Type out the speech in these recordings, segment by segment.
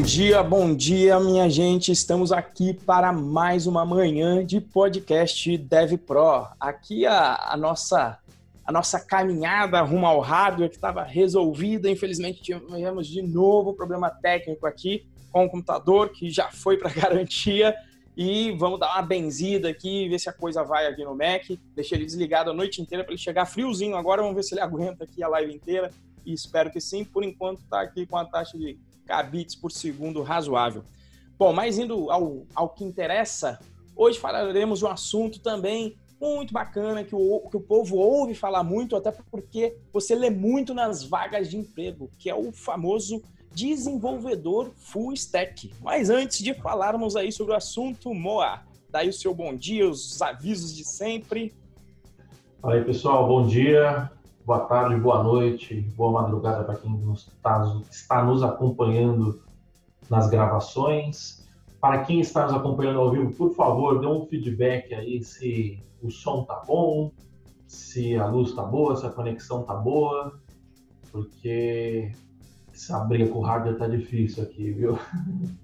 Bom dia, bom dia, minha gente. Estamos aqui para mais uma manhã de podcast Dev Pro. Aqui a, a nossa a nossa caminhada rumo ao hardware que estava resolvida. Infelizmente tivemos de novo problema técnico aqui com o computador que já foi para garantia e vamos dar uma benzida aqui, ver se a coisa vai aqui no Mac. Deixei ele desligado a noite inteira para ele chegar friozinho agora. Vamos ver se ele aguenta aqui a live inteira. E espero que sim. Por enquanto está aqui com a taxa de kbits por segundo razoável. Bom, mas indo ao, ao que interessa, hoje falaremos de um assunto também muito bacana que o, que o povo ouve falar muito, até porque você lê muito nas vagas de emprego, que é o famoso desenvolvedor full stack. Mas antes de falarmos aí sobre o assunto, Moa, daí o seu bom dia, os avisos de sempre. Fala aí, pessoal, bom dia, boa tarde, boa noite, boa madrugada para quem está, está nos acompanhando nas gravações. Para quem está nos acompanhando ao vivo, por favor, dê um feedback aí se o som tá bom, se a luz tá boa, se a conexão tá boa, porque essa briga com o hardware tá difícil aqui, viu?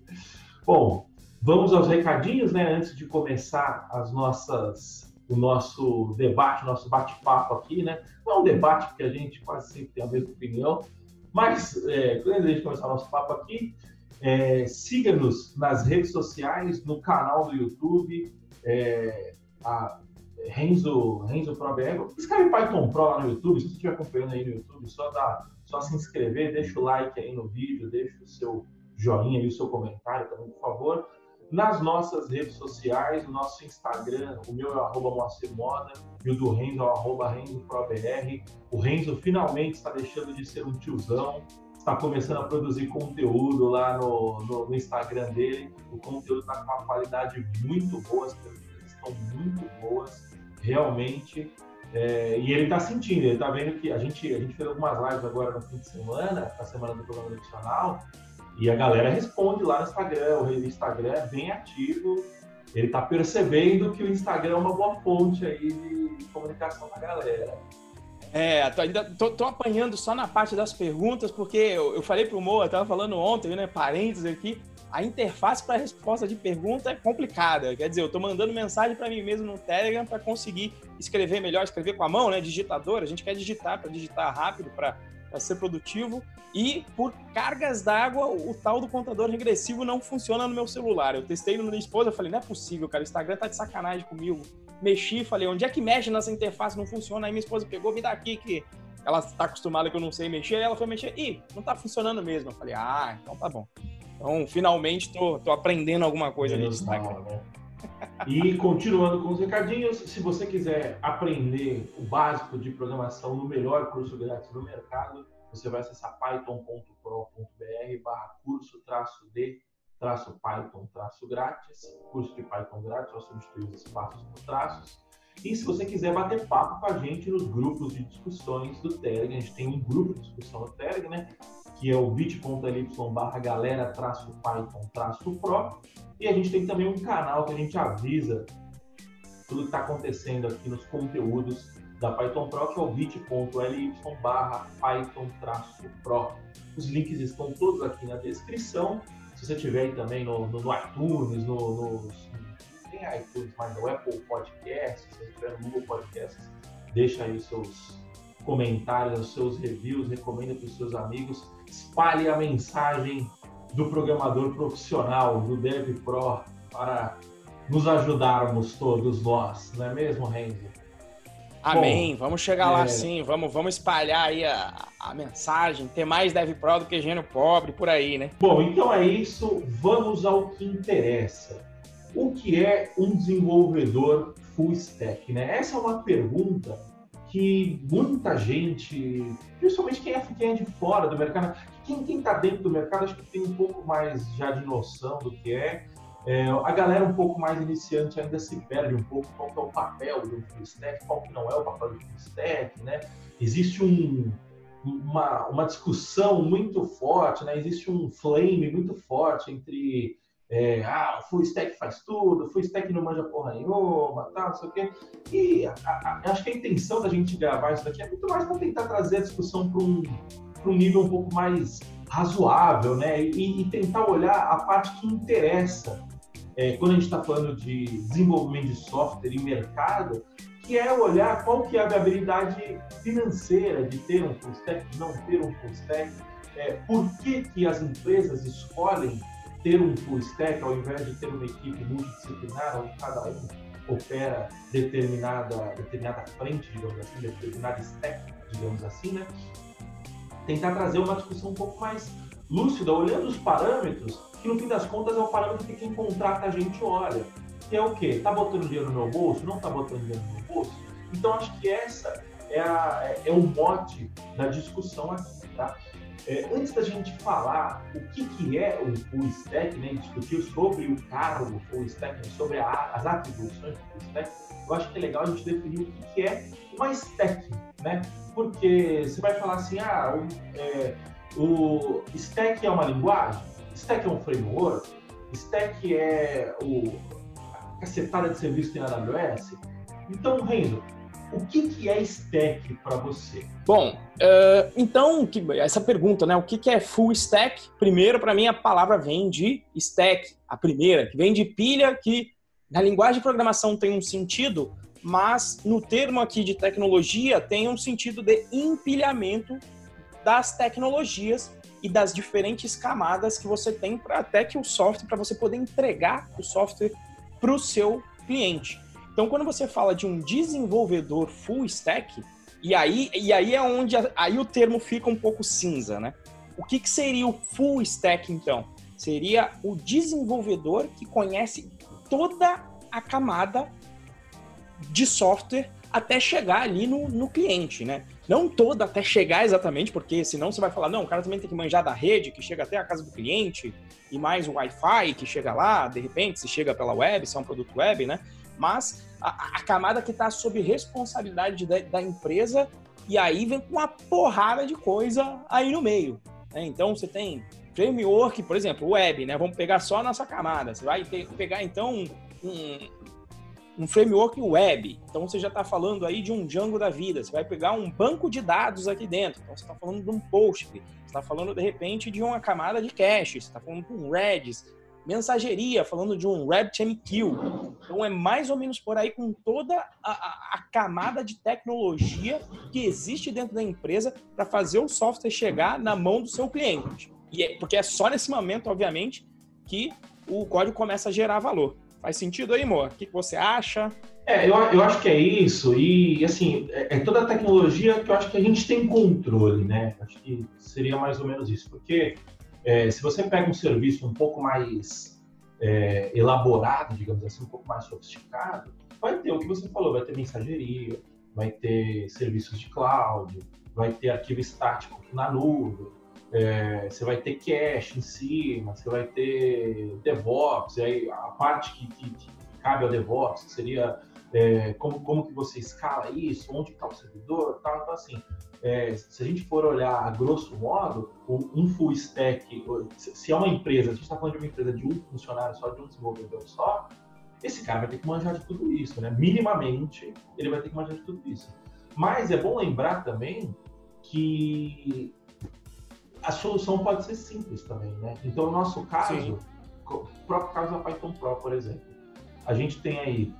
bom, vamos aos recadinhos, né? Antes de começar as nossas, o nosso debate, o nosso bate-papo aqui, né? Não é um debate, porque a gente quase sempre tem a mesma opinião, mas é, antes de começar o nosso papo aqui, é, Siga-nos nas redes sociais, no canal do YouTube, é, a Renzo, Renzo Pro BR. Escreve Python Pro lá no YouTube, se você estiver acompanhando aí no YouTube, só, dá, só se inscrever, deixa o like aí no vídeo, deixa o seu joinha e o seu comentário também, por favor. Nas nossas redes sociais, o nosso Instagram, o meu é arroba Moacir Moda e o do Renzo é arroba Renzo Pro BR. O Renzo finalmente está deixando de ser um tiozão, está começando a produzir conteúdo lá no, no, no Instagram dele. O conteúdo está com uma qualidade muito boa, as perguntas estão muito boas, realmente. É, e ele está sentindo, ele está vendo que a gente, a gente fez algumas lives agora no fim de semana, na semana do programa nacional, e a galera responde lá no Instagram, o Instagram é bem ativo, ele está percebendo que o Instagram é uma boa fonte aí de comunicação da galera. É, tô, ainda tô, tô, apanhando só na parte das perguntas, porque eu, eu falei pro Moa, tava falando ontem, né, parênteses aqui, a interface para resposta de pergunta é complicada. Quer dizer, eu estou mandando mensagem para mim mesmo no Telegram para conseguir escrever melhor, escrever com a mão, né? Digitador. A gente quer digitar para digitar rápido, para ser produtivo. E por cargas d'água, o tal do contador regressivo não funciona no meu celular. Eu testei no minha esposa, falei, não é possível, cara, o Instagram tá de sacanagem comigo mexi, falei, onde é que mexe nessa interface? Não funciona. Aí minha esposa pegou, me dá aqui que ela está acostumada que eu não sei mexer. Aí ela foi mexer, ih, não está funcionando mesmo. Eu falei, ah, então tá bom. Então, finalmente, tô, tô aprendendo alguma coisa nesse Instagram. Né? E continuando com os recadinhos, se você quiser aprender o básico de programação no melhor curso grátis do mercado, você vai acessar python.pro.br barra curso traço de traço Python, traço grátis, curso de Python grátis, só substituir os espaços por traços. E se você quiser bater papo com a gente nos grupos de discussões do Telegram, a gente tem um grupo de discussão no Telegram, né? Que é o bit.ly barra galera traço Python traço Pro. E a gente tem também um canal que a gente avisa tudo que está acontecendo aqui nos conteúdos da Python Pro, que é o bit.ly barra Python traço Pro. Os links estão todos aqui na descrição se você tiver também no, no, no iTunes, no, no, iTunes, mas no Apple Podcasts, se você tiver no Google Podcasts, deixa aí os seus comentários, os seus reviews, recomenda para os seus amigos, espalhe a mensagem do programador profissional, do Dev Pro, para nos ajudarmos todos nós, não é mesmo, Renzo? Amém. Bom, vamos chegar é... lá sim. Vamos, vamos espalhar aí a, a mensagem. Ter mais Dev Pro do que gênio pobre, por aí, né? Bom, então é isso. Vamos ao que interessa. O que é um desenvolvedor full stack, né? Essa é uma pergunta que muita gente, principalmente quem é, quem é de fora do mercado, quem está dentro do mercado, acho que tem um pouco mais já de noção do que é. É, a galera um pouco mais iniciante ainda se perde um pouco qual é o papel do full stack, qual que não é o papel do full stack, né? Existe um, uma, uma discussão muito forte, né? Existe um flame muito forte entre é, ah, full stack faz tudo, full stack não manja porra nenhuma, tal, não sei o quê. E a, a, acho que a intenção da gente gravar isso daqui é muito mais para tentar trazer a discussão para um, um nível um pouco mais razoável, né? E, e, tentar olhar a parte que interessa é, quando a gente está falando de desenvolvimento de software e mercado, que é olhar qual que é a viabilidade financeira de ter um full stack, de não ter um full stack, é, por que, que as empresas escolhem ter um full stack ao invés de ter uma equipe multidisciplinar onde cada um opera determinada, determinada frente, digamos assim, determinada stack, digamos assim, né? Tentar trazer uma discussão um pouco mais lúcida, olhando os parâmetros, que no fim das contas é o parâmetro que quem contrata a gente olha. Que é o quê? Tá botando dinheiro no meu bolso? Não tá botando dinheiro no meu bolso? Então acho que essa é, a, é, é o mote da discussão aqui, tá? É, antes da gente falar o que, que é o full stack, né, discutir sobre o cargo full stack, sobre a, as atribuições do stack, eu acho que é legal a gente definir o que, que é uma stack, né? Porque você vai falar assim, ah, o, é, o stack é uma linguagem, stack é um framework, stack é o, a cacetada de serviço que tem na AWS. Então, Renzo, o que, que é stack para você? Bom, uh, então, essa pergunta, né? O que, que é full stack? Primeiro, para mim, a palavra vem de stack, a primeira, que vem de pilha, que na linguagem de programação tem um sentido, mas no termo aqui de tecnologia tem um sentido de empilhamento das tecnologias e das diferentes camadas que você tem para até que o software, para você poder entregar o software para o seu cliente. Então, quando você fala de um desenvolvedor full stack, e aí, e aí é onde a, aí o termo fica um pouco cinza, né? O que, que seria o full stack, então? Seria o desenvolvedor que conhece toda a camada de software até chegar ali no, no cliente, né? Não toda até chegar exatamente, porque senão você vai falar, não, o cara também tem que manjar da rede, que chega até a casa do cliente, e mais o Wi-Fi que chega lá, de repente, se chega pela web, se é um produto web, né? Mas a, camada que está sob responsabilidade da, da, empresa, e aí vem com uma porrada de coisa aí no meio. Né? Então você tem framework, por exemplo, web, né? Vamos pegar só a nossa camada. Você vai ter, pegar então um, um framework web. Então você já está falando aí de um Django da vida. Você vai pegar um banco de dados aqui dentro. Então você está falando de um Postgre. Você está falando de repente de uma camada de cache. Você está falando de um Redis mensageria, falando de um RabbitMQ. Então é mais ou menos por aí com toda a, a, a camada de tecnologia que existe dentro da empresa para fazer o software chegar na mão do seu cliente. E é, porque é só nesse momento, obviamente, que o código começa a gerar valor. Faz sentido aí, amor? O que, que você acha? É, eu, eu acho que é isso. E, assim, é, é, toda a tecnologia que eu acho que a gente tem controle, né? Acho que seria mais ou menos isso. Porque é, se você pega um serviço um pouco mais é, elaborado, digamos assim, um pouco mais sofisticado, vai ter o que você falou, vai ter mensageria, vai ter serviços de cloud, vai ter arquivo estático na nuvem, é, você vai ter cache em cima, você vai ter DevOps, aí a parte que, que, que cabe ao DevOps, que seria é, como, como que você escala isso, onde está o servidor, tal, então assim, é, se a gente for olhar a grosso modo, um full stack, se é uma empresa, a gente está falando de uma empresa de um funcionário só, de um desenvolvedor só, esse cara vai ter que manjar de tudo isso, né? Minimamente, ele vai ter que manjar de tudo isso. Mas é bom lembrar também que a solução pode ser simples também, né? Então, no nosso caso, Sim. o próprio caso da Python Pro, por exemplo, a gente tem aí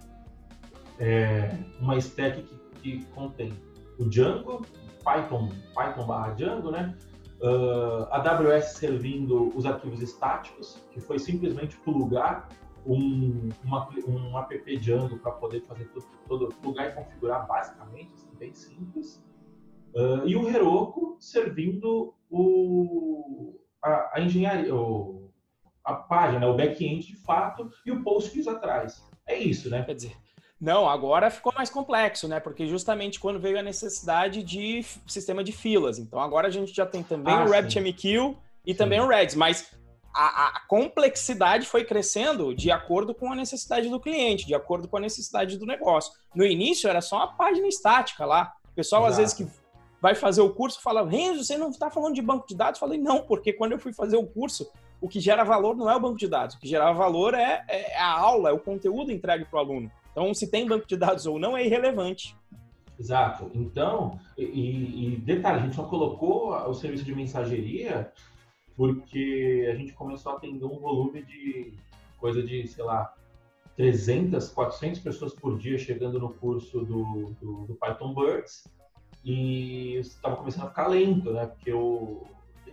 é, uma stack que, que contém o Django, Python, Python barra Django, né? Uh, AWS servindo os arquivos estáticos, que foi simplesmente plugar um, uma, um app Django para poder fazer tudo, todo, plugar e configurar basicamente, assim, bem simples. Uh, e o Heroku servindo o, a, a engenharia, o, a página, o back-end de fato, e o Postgres atrás. É isso, né? Quer dizer, não, agora ficou mais complexo, né? Porque justamente quando veio a necessidade de sistema de filas. Então agora a gente já tem também ah, o RabbitMQ e sim. também o Redis, mas a, a, complexidade foi crescendo de acordo com a necessidade do cliente, de acordo com a necessidade do negócio. No início era só uma página estática lá. O pessoal Exato. às vezes que vai fazer o curso fala, Renzo, você não está falando de banco de dados? Eu falei, não, porque quando eu fui fazer o curso, o que gera valor não é o banco de dados, o que gera valor é, é a aula, é o conteúdo entregue para o aluno. Então, se tem banco de dados ou não é irrelevante. Exato. Então, e, e detalhe, a gente só colocou o serviço de mensageria porque a gente começou a atender um volume de coisa de, sei lá, 300, 400 pessoas por dia chegando no curso do, do, do Python Birds e estava começando a ficar lento, né? Porque o...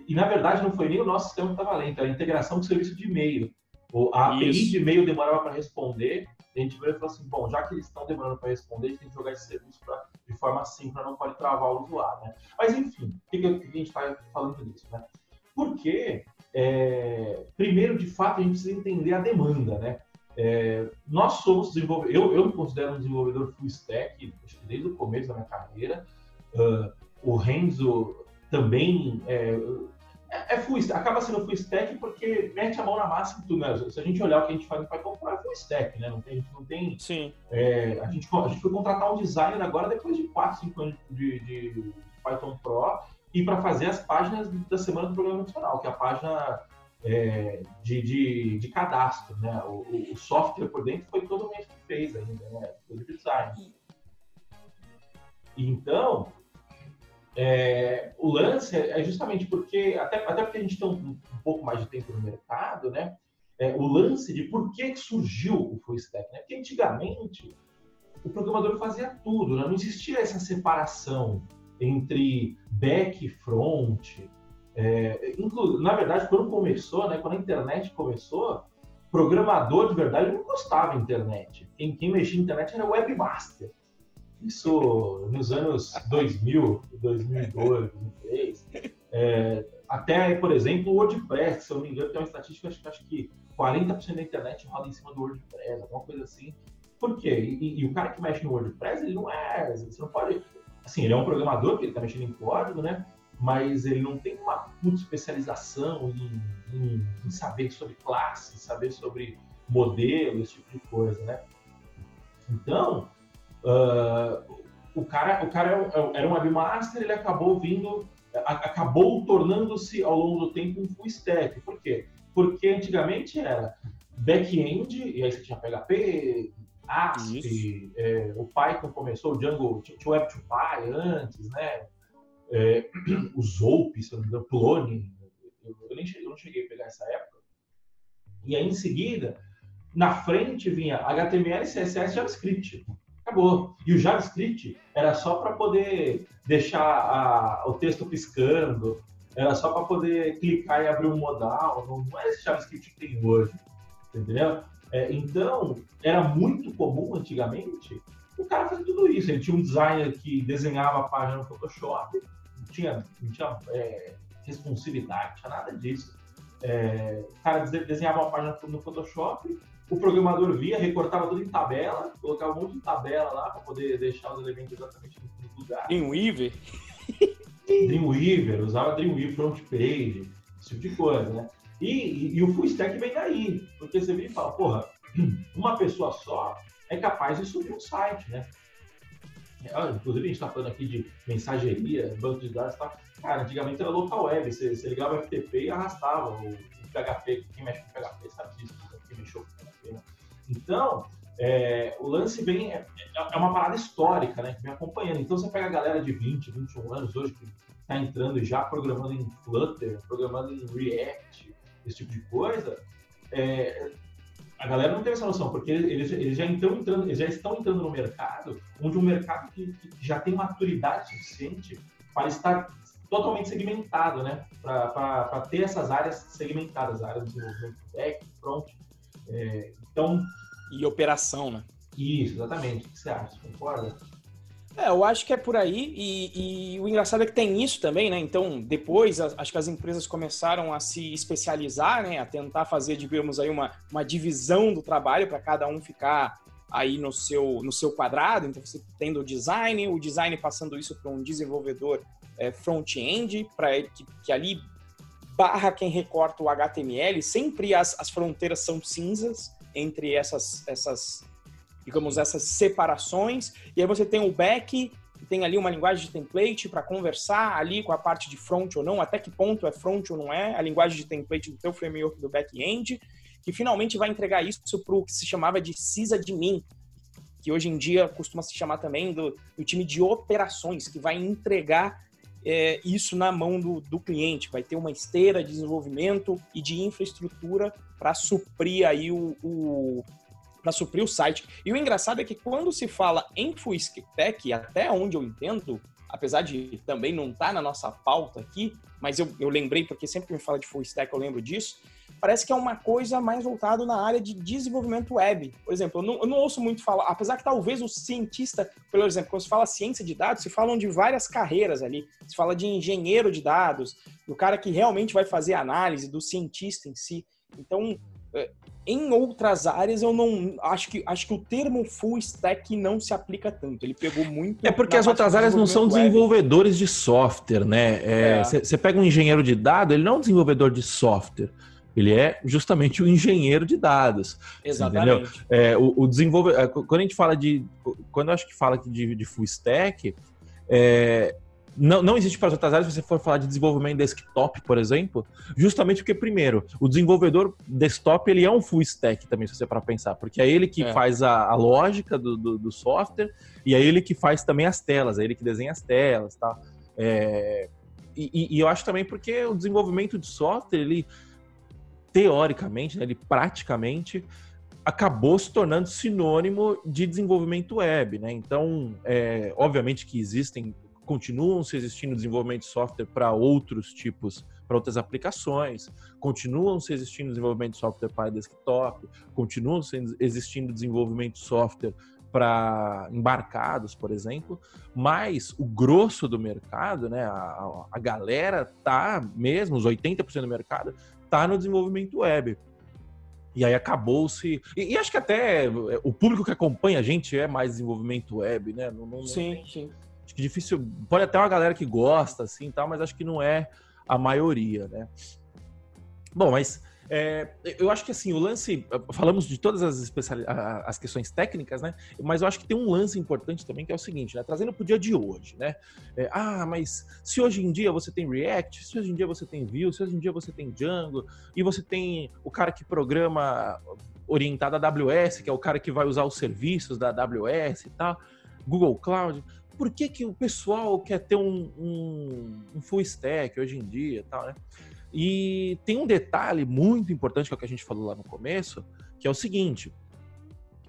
E na verdade não foi nem o nosso sistema que estava lento, era a integração com o serviço de e-mail. A API Isso. de e-mail demorava para responder, a gente veio e falou assim, bom, já que eles estão demorando para responder, a gente tem que jogar esse serviço pra, de forma assim, para não pode travar o usuário, né? Mas enfim, o que, que, a gente está falando disso, né? Porque, é, primeiro, de fato, a gente precisa entender a demanda, né? É, nós somos desenvolvedores, eu, eu me considero um desenvolvedor full stack, desde o começo da minha carreira. Uh, o Renzo também é, é, é full stack, acaba sendo full stack porque mete a mão na massa em tudo, né? Se a gente olhar o que a gente faz no Python, é full stack, né? Não tem, a gente não tem. Sim. É, a, gente, a gente foi contratar um designer agora depois de 4, 5 anos de, de Python Pro e para fazer as páginas da semana do programa nacional, que é a página é, de, de, de, cadastro, né? O, o, software por dentro foi todo mundo que fez ainda, né? Foi de design. Então, é, o lance é justamente porque, até, até porque a gente tem um, um pouco mais de tempo no mercado, né? É, o lance de por que surgiu o full stack, né? Porque antigamente o programador fazia tudo, né? não existia essa separação entre back e front, é, na verdade, quando começou, né, quando a internet começou, programador de verdade não gostava da internet. Quem, quem mexia na internet era webmaster. Isso nos anos 2000, 2002, 2003. É, até, por exemplo, o WordPress, se eu não me engano, tem uma estatística, acho, acho que 40% da internet roda em cima do WordPress, alguma coisa assim. Por quê? E, e, o cara que mexe no WordPress, ele não é. Você não pode. Assim, ele é um programador, que ele está mexendo em código, né? mas ele não tem uma puta especialização em, em, em, saber sobre classe, saber sobre modelo, esse tipo de coisa, né? Então, uh, o cara, o cara é era um webmaster, ele acabou vindo, acabou tornando-se ao longo do tempo um full stack. Por quê? Porque antigamente era back-end, e aí você tinha PHP, ASP, é, o Python começou, o Django, tinha o Web2Py antes, né? é, o Zope, se não me engano, Clone, eu, eu, nem cheguei, eu não cheguei a pegar essa época. E aí, em seguida, na frente vinha HTML, CSS, JavaScript. Acabou. E o JavaScript era só para poder deixar a, o texto piscando, era só para poder clicar e abrir um modal. Não, não é esse JavaScript que tem hoje. Entendeu? É, então, era muito comum antigamente o cara fazer tudo isso. Ele tinha um designer que desenhava a página no Photoshop, tinha, não tinha é, responsividade, não tinha nada disso. É, o cara desenhava uma página no Photoshop, o programador via, recortava tudo em tabela, colocava um monte de tabela lá para poder deixar os elementos exatamente no lugar. Dreamweaver? Dreamweaver, usava Dreamweaver front page, esse tipo de coisa, né? E, e, e o full stack vem daí, porque você vem e fala, porra, uma pessoa só é capaz de subir um site, né? É, inclusive, a gente está falando aqui de mensageria, banco de dados e tal. Cara, antigamente era local web, você, você ligava o FTP e arrastava o, o, PHP. Quem mexe com PHP sabe disso, quem mexeu com. Né? Então, é, o lance vem, é, é, uma parada histórica, né, que vem acompanhando. Então, você pega a galera de 20, 21 anos hoje que está entrando já programando em Flutter, programando em React, esse tipo de coisa, é, a galera não tem essa noção, porque eles, eles, já, estão entrando, eles já estão entrando no mercado, onde um mercado que, que já tem maturidade suficiente para estar totalmente segmentado, né? Para ter essas áreas segmentadas, áreas de desenvolvimento back, front. É, então... E operação, né? Isso, exatamente. O que você acha? Concorda? É, eu acho que é por aí, e, e, o engraçado é que tem isso também, né? Então, depois, acho que as empresas começaram a se especializar, né? A tentar fazer, digamos, aí uma, uma divisão do trabalho para cada um ficar aí no seu, no seu quadrado. Então, você tendo o design, o design passando isso para um desenvolvedor é, front-end, para que, que ali barra quem recorta o HTML. Sempre as, as fronteiras são cinzas entre essas, essas digamos, essas separações. E aí você tem o back, que tem ali uma linguagem de template para conversar ali com a parte de front ou não, até que ponto é front ou não é, a linguagem de template do teu framework do back-end, que finalmente vai entregar isso para o que se chamava de sysadmin, que hoje em dia costuma se chamar também do, do time de operações, que vai entregar é, isso na mão do, do cliente, vai ter uma esteira de desenvolvimento e de infraestrutura para suprir aí o, o para suprir o site. E o engraçado é que quando se fala em stack, até onde eu entendo, apesar de também não estar tá na nossa pauta aqui, mas eu, eu lembrei porque sempre que me fala de full stack eu lembro disso, parece que é uma coisa mais voltada na área de desenvolvimento web. Por exemplo, eu não, eu não, ouço muito falar, apesar que talvez o cientista, por exemplo, quando se fala ciência de dados, se falam de várias carreiras ali. Se fala de engenheiro de dados, do cara que realmente vai fazer análise, do cientista em si. Então, é, em outras áreas eu não acho que acho que o termo full stack não se aplica tanto. Ele pegou muito. É porque as outras áreas não são desenvolvedores web. de software, né? Você é, é. pega um engenheiro de dados, ele não é um desenvolvedor de software. Ele é justamente o engenheiro de dados. Exatamente. É, o, o desenvolvedor. É, quando a gente fala de. Quando eu acho que fala de, de full stack, é, não, não existe para as outras áreas se você for falar de desenvolvimento desktop, por exemplo, justamente porque, primeiro, o desenvolvedor desktop ele é um full stack também, se você para pensar, porque é ele que é. faz a, a lógica do, do, do, software e é ele que faz também as telas, é ele que desenha as telas, tá? É, e, e, eu acho também porque o desenvolvimento de software, ele teoricamente, né, ele praticamente acabou se tornando sinônimo de desenvolvimento web, né? Então, é, obviamente que existem, continuam se existindo desenvolvimento de software para outros tipos, para outras aplicações, continuam se existindo desenvolvimento de software para desktop, continuam existindo desenvolvimento de software para embarcados, por exemplo, mas o grosso do mercado, né, a, a galera tá mesmo, os 80% do mercado está no desenvolvimento web. E aí acabou-se. E, e, acho que até o público que acompanha a gente é mais desenvolvimento web, né? Não, não, sim, não, sim. Acho que difícil. Pode até uma galera que gosta, assim, tal, mas acho que não é a maioria, né? Bom, mas é, eu acho que assim, o lance. Falamos de todas as, as questões técnicas, né? Mas eu acho que tem um lance importante também, que é o seguinte, né? Trazendo para o dia de hoje, né? É, ah, mas se hoje em dia você tem React, se hoje em dia você tem Vue, se hoje em dia você tem Django, e você tem o cara que programa orientado a AWS, que é o cara que vai usar os serviços da AWS e tal, Google Cloud. Por que, que o pessoal quer ter um, um, um full stack hoje em dia e tal, né? E tem um detalhe muito importante que é o que a gente falou lá no começo, que é o seguinte: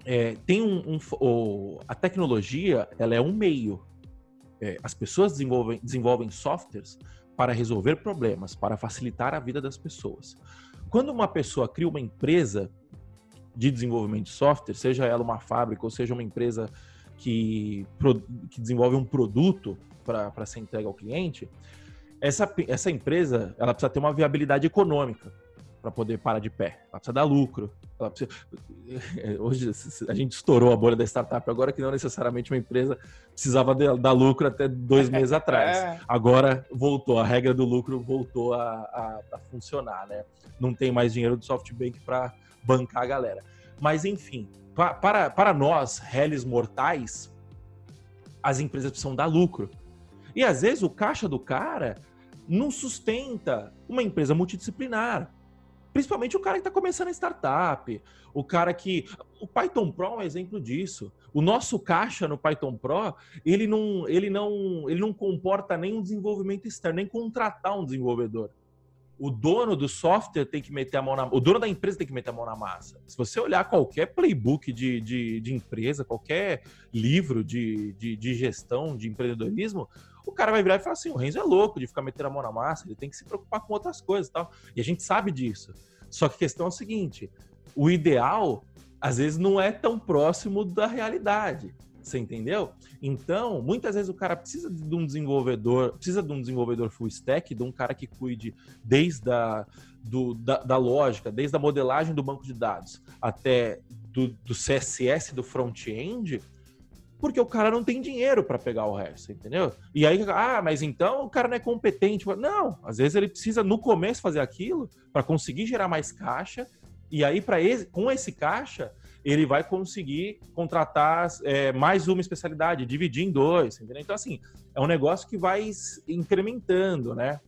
é, tem um, um o, a tecnologia ela é um meio. É, as pessoas desenvolvem, desenvolvem softwares para resolver problemas, para facilitar a vida das pessoas. Quando uma pessoa cria uma empresa de desenvolvimento de software, seja ela uma fábrica ou seja uma empresa que, que desenvolve um produto para ser entregue ao cliente, essa, essa empresa ela precisa ter uma viabilidade econômica para poder parar de pé. Ela precisa dar lucro. Precisa... Hoje a gente estourou a bolha da startup, agora que não necessariamente uma empresa precisava dar lucro até dois meses atrás. É. Agora voltou, a regra do lucro voltou a, a, a funcionar, né? Não tem mais dinheiro do SoftBank para bancar a galera. Mas enfim, para, para nós, réis mortais, as empresas precisam dar lucro. E às vezes o caixa do cara não sustenta uma empresa multidisciplinar. Principalmente o cara que está começando a startup, o cara que. O Python Pro é um exemplo disso. O nosso caixa no Python Pro, ele não, ele não, ele não comporta nem um desenvolvimento externo, nem contratar um desenvolvedor o dono do software tem que meter a mão na o dono da empresa tem que meter a mão na massa. Se você olhar qualquer playbook de, de, de empresa, qualquer livro de, de, de, gestão, de empreendedorismo, o cara vai virar e falar assim: o Renzo é louco de ficar metendo a mão na massa, ele tem que se preocupar com outras coisas e tal. E a gente sabe disso. Só que a questão é o seguinte: o ideal, às vezes, não é tão próximo da realidade. Você entendeu? Então, muitas vezes o cara precisa de um desenvolvedor, precisa de um desenvolvedor full stack, de um cara que cuide desde a, do, da, da lógica, desde a modelagem do banco de dados até do, do CSS do front-end, porque o cara não tem dinheiro para pegar o resto, entendeu? E aí, ah, mas então o cara não é competente. Não, às vezes ele precisa no começo fazer aquilo para conseguir gerar mais caixa, e aí para com esse caixa ele vai conseguir contratar é, mais uma especialidade, dividir em dois, entendeu? Então, assim, é um negócio que vai incrementando, né?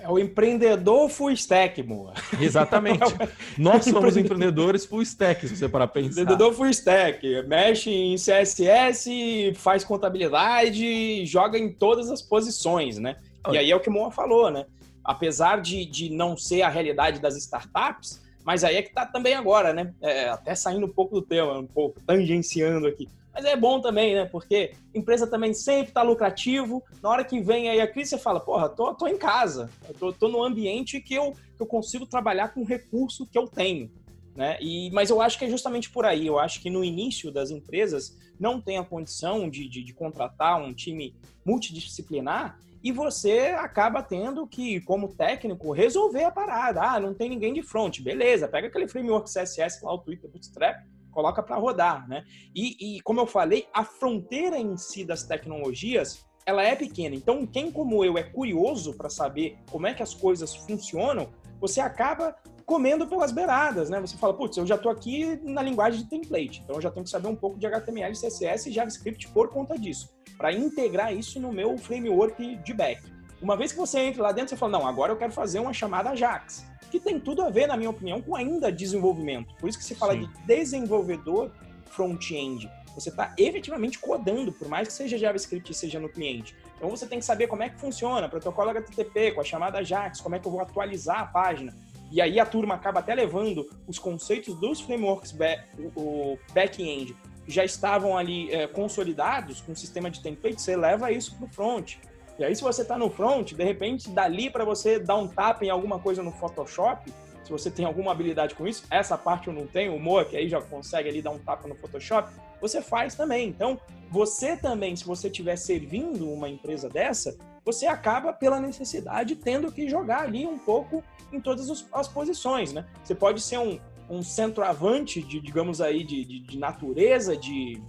É o empreendedor full stack, Moa. Exatamente. Nós somos empreendedores full stack, se você para pensar. Empreendedor full stack. Mexe em CSS, faz contabilidade, joga em todas as posições, né? E aí é o que o Moa falou, né? Apesar de, de não ser a realidade das startups, mas aí é que tá também agora, né? É, até saindo um pouco do tema, um pouco tangenciando aqui. Mas é bom também, né? Porque empresa também sempre tá lucrativo. Na hora que vem aí a crise, você fala, porra, tô, tô em casa. tô, tô no ambiente que eu, que eu consigo trabalhar com o recurso que eu tenho. Né? E, mas eu acho que é justamente por aí. Eu acho que no início das empresas não tem a condição de, de, de contratar um time multidisciplinar e você acaba tendo que, como técnico, resolver a parada. Ah, não tem ninguém de front. Beleza, pega aquele framework CSS lá, o Twitter Bootstrap, coloca para rodar, né? E, e, como eu falei, a fronteira em si das tecnologias, ela é pequena. Então, quem como eu é curioso para saber como é que as coisas funcionam, você acaba comendo pelas beiradas, né? Você fala, putz, eu já estou aqui na linguagem de template, então eu já tenho que saber um pouco de HTML, CSS e JavaScript por conta disso para integrar isso no meu framework de back. Uma vez que você entra lá dentro, você fala, não, agora eu quero fazer uma chamada Ajax, que tem tudo a ver, na minha opinião, com ainda desenvolvimento. Por isso que se fala Sim. de desenvolvedor front-end. Você está efetivamente codando, por mais que seja JavaScript e seja no cliente. Então você tem que saber como é que funciona, protocolo HTTP, com a chamada Ajax, como é que eu vou atualizar a página. E aí a turma acaba até levando os conceitos dos frameworks back, o back-end já estavam ali é, consolidados com o sistema de template, você leva isso para o front. E aí, se você está no front, de repente, dali para você dar um tapa em alguma coisa no Photoshop, se você tem alguma habilidade com isso, essa parte eu não tenho, o Moa, que aí já consegue ali dar um tapa no Photoshop, você faz também. Então, você também, se você estiver servindo uma empresa dessa, você acaba, pela necessidade, tendo que jogar ali um pouco em todas as posições, né? Você pode ser um, um centroavante, de, digamos aí, de, de, de natureza, de,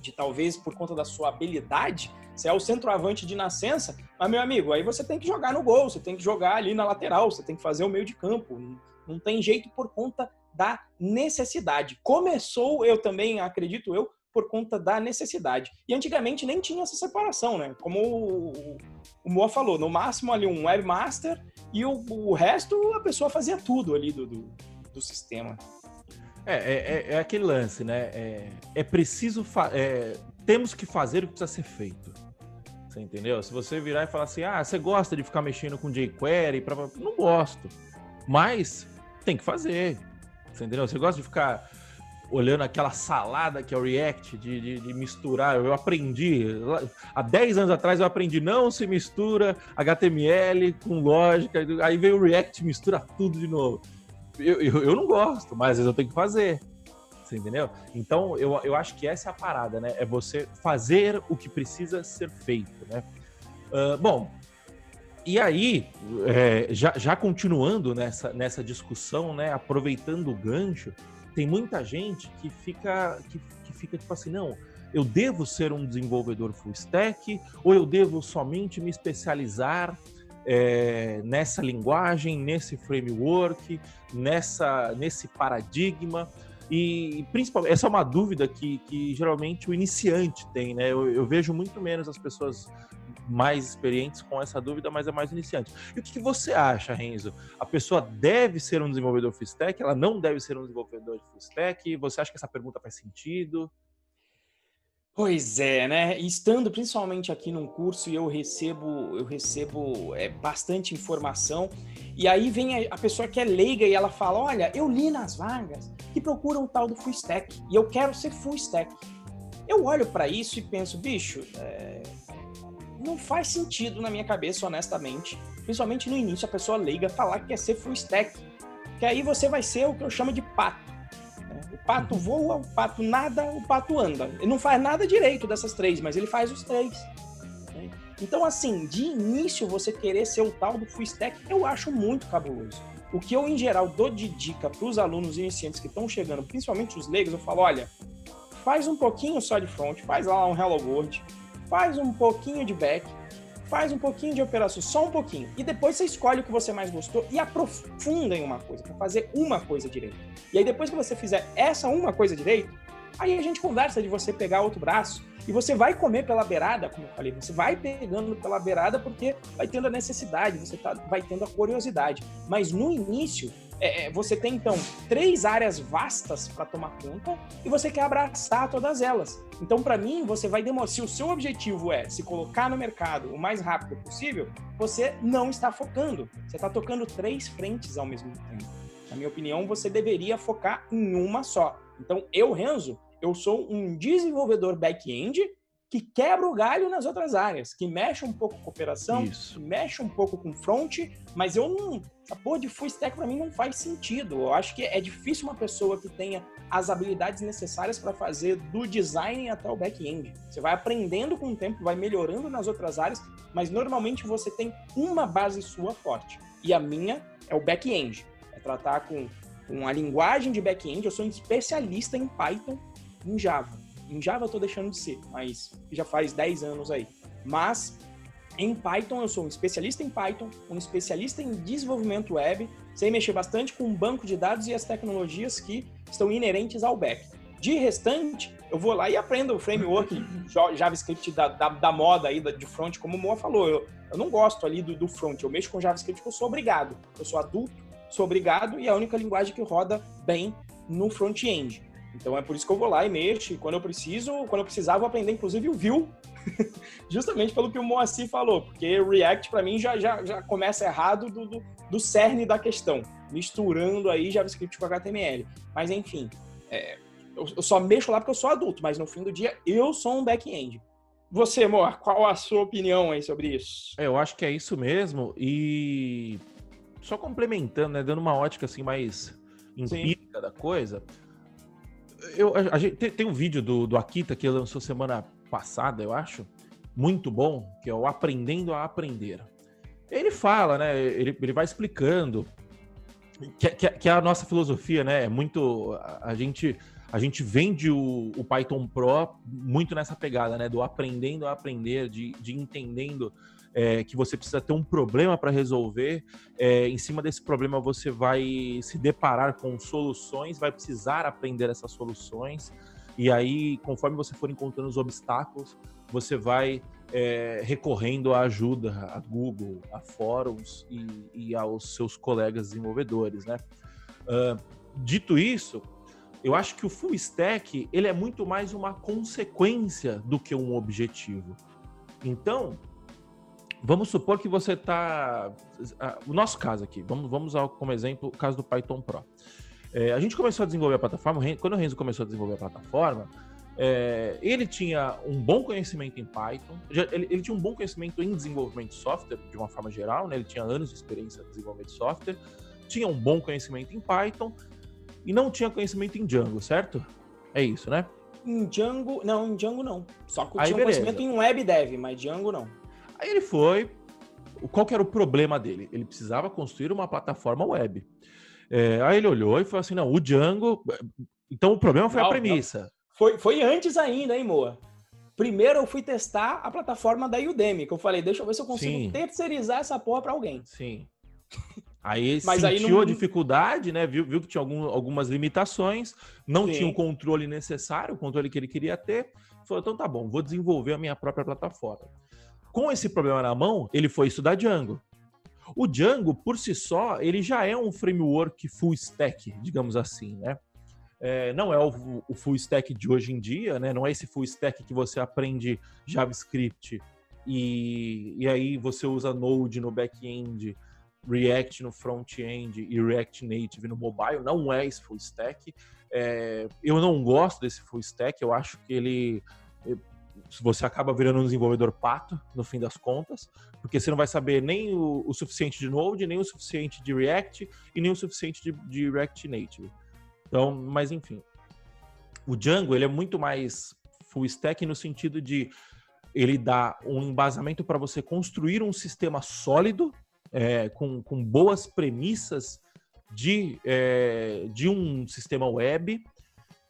de talvez por conta da sua habilidade, você é o centroavante de nascença, mas, meu amigo, aí você tem que jogar no gol, você tem que jogar ali na lateral, você tem que fazer o meio de campo. Não tem jeito por conta da necessidade. Começou, eu também acredito eu, por conta da necessidade. E antigamente nem tinha essa separação, né? Como o, o Moa falou, no máximo ali um webmaster e o, o resto a pessoa fazia tudo ali do, do do sistema. É, é, é, é aquele lance, né? É, é preciso. É, temos que fazer o que precisa ser feito. Você entendeu? Se você virar e falar assim, ah, você gosta de ficar mexendo com jQuery? Pra... Não gosto. Mas tem que fazer. Você entendeu? Você gosta de ficar olhando aquela salada que é o React, de, de, de, misturar. Eu aprendi, há 10 anos atrás eu aprendi, não se mistura HTML com lógica, aí veio o React mistura tudo de novo eu, eu, eu não gosto, mas às vezes eu tenho que fazer. Você entendeu? Então, eu, eu acho que essa é a parada, né? É você fazer o que precisa ser feito, né? Uh, bom, e aí, é, já, já continuando nessa, nessa discussão, né? Aproveitando o gancho, tem muita gente que fica, que, que fica tipo assim, não, eu devo ser um desenvolvedor full stack ou eu devo somente me especializar é, nessa linguagem, nesse framework, nessa, nesse paradigma. E principalmente, essa é uma dúvida que, que geralmente o iniciante tem, né? Eu, eu, vejo muito menos as pessoas mais experientes com essa dúvida, mas é mais iniciante. E o que, que você acha, Renzo? A pessoa deve ser um desenvolvedor full stack? Ela não deve ser um desenvolvedor full stack? Você acha que essa pergunta faz sentido? Pois é, né? Estando principalmente aqui num curso e eu recebo, eu recebo é, bastante informação, e aí vem a, a, pessoa que é leiga e ela fala: Olha, eu li nas vagas que procuram o tal do full stack e eu quero ser full stack. Eu olho para isso e penso, bicho, é, não faz sentido na minha cabeça, honestamente, principalmente no início, a pessoa leiga falar que quer ser full stack, que aí você vai ser o que eu chamo de pato pato voa, o pato nada, o pato anda. Ele não faz nada direito dessas três, mas ele faz os três. Né? Então, assim, de início você querer ser o tal do full stack, eu acho muito cabuloso. O que eu, em geral, dou de dica para os alunos iniciantes que estão chegando, principalmente os leigos, eu falo, olha, faz um pouquinho só de front, faz lá um Hello World, faz um pouquinho de back, faz um pouquinho de operação, só um pouquinho. E depois você escolhe o que você mais gostou e aprofunda em uma coisa, para fazer uma coisa direito. E aí depois que você fizer essa uma coisa direito, aí a gente conversa de você pegar outro braço e você vai comer pela beirada, como eu falei, você vai pegando pela beirada porque vai tendo a necessidade, você tá, vai tendo a curiosidade. Mas no início, é, é você tem então três áreas vastas para tomar conta e você quer abraçar todas elas. Então, para mim, você vai demorar. Se o seu objetivo é se colocar no mercado o mais rápido possível, você não está focando. Você está tocando três frentes ao mesmo tempo. Na minha opinião, você deveria focar em uma só. Então, eu, Renzo, eu sou um desenvolvedor back-end que quebra o galho nas outras áreas, que mexe um pouco com operação, mexe um pouco com front, mas eu não. Essa porra de full stack para mim não faz sentido. Eu acho que é difícil uma pessoa que tenha as habilidades necessárias para fazer do design até o back-end. Você vai aprendendo com o tempo, vai melhorando nas outras áreas, mas normalmente você tem uma base sua forte. E a minha é o back-end. É tratar com, com a linguagem de back-end. Eu sou um especialista em Python, em Java em Java eu tô deixando de ser, mas já faz 10 anos aí. Mas em Python eu sou um especialista em Python, um especialista em desenvolvimento web, sei mexer bastante com o banco de dados e as tecnologias que estão inerentes ao back. De restante, eu vou lá e aprendo o framework JavaScript da, da, da moda aí, de front, como o Moa falou. Eu, eu não gosto ali do, do front, eu mexo com JavaScript porque eu sou obrigado. Eu sou adulto, sou obrigado e é a única linguagem que roda bem no front-end. Então é por isso que eu vou lá e mexo. E quando eu preciso, quando eu precisar, eu vou aprender inclusive o Vue, justamente pelo que o Moacir falou, porque React para mim já, já, já começa errado do, do, do, cerne da questão, misturando aí JavaScript com HTML. Mas enfim, é, eu, eu, só mexo lá porque eu sou adulto, mas no fim do dia eu sou um back-end. Você, Moa, qual a sua opinião aí sobre isso? É, eu acho que é isso mesmo. E só complementando, né, dando uma ótica assim mais empírica Sim. da coisa eu, a, a gente, tem, tem, um vídeo do, do Akita que lançou semana passada, eu acho, muito bom, que é o Aprendendo a Aprender. Ele fala, né? Ele, ele vai explicando que, que, que a nossa filosofia, né? É muito. A, a gente a gente vende o, o, Python Pro muito nessa pegada, né? Do aprendendo a aprender, de, de entendendo é, que você precisa ter um problema para resolver. É, em cima desse problema, você vai se deparar com soluções, vai precisar aprender essas soluções. E aí, conforme você for encontrando os obstáculos, você vai é, recorrendo à ajuda a Google, a fóruns e, e aos seus colegas desenvolvedores, né? Uh, dito isso, eu acho que o full stack ele é muito mais uma consequência do que um objetivo. Então, Vamos supor que você está. O nosso caso aqui, vamos, vamos ao, como exemplo o caso do Python Pro. É, a gente começou a desenvolver a plataforma, quando o Renzo começou a desenvolver a plataforma, é, ele tinha um bom conhecimento em Python, ele, ele, tinha um bom conhecimento em desenvolvimento de software, de uma forma geral, né? ele tinha anos de experiência em desenvolvimento de software, tinha um bom conhecimento em Python e não tinha conhecimento em Django, certo? É isso, né? Em Django, não, em Django não. Só que tinha um conhecimento em web dev, mas Django não. Aí ele foi. Qual que era o problema dele? Ele precisava construir uma plataforma web. É, aí ele olhou e falou assim: não, o Django. Então o problema foi não, a premissa. Foi, foi antes ainda, hein, Moa? Primeiro eu fui testar a plataforma da Udemy, que eu falei, deixa eu ver se eu consigo Sim. terceirizar essa porra para alguém. Sim. Aí Mas sentiu aí não... a dificuldade, né? Viu, viu que tinha algum, algumas limitações, não Sim. tinha o controle necessário, o controle que ele queria ter. Falou, então tá bom, vou desenvolver a minha própria plataforma. Com esse problema na mão, ele foi estudar Django. O Django, por si só, ele já é um framework full stack, digamos assim, né? É, não é o, o, full stack de hoje em dia, né? Não é esse full stack que você aprende JavaScript e, e aí você usa Node no back-end, React no front-end e React Native no mobile. Não é esse full stack. É, eu não gosto desse full stack. Eu acho que ele você acaba virando um desenvolvedor pato, no fim das contas, porque você não vai saber nem o, o suficiente de Node, nem o suficiente de React e nem o suficiente de, de, React Native. Então, mas enfim. O Django, ele é muito mais full stack no sentido de ele dá um embasamento para você construir um sistema sólido, é, com, com boas premissas de, é, de um sistema web,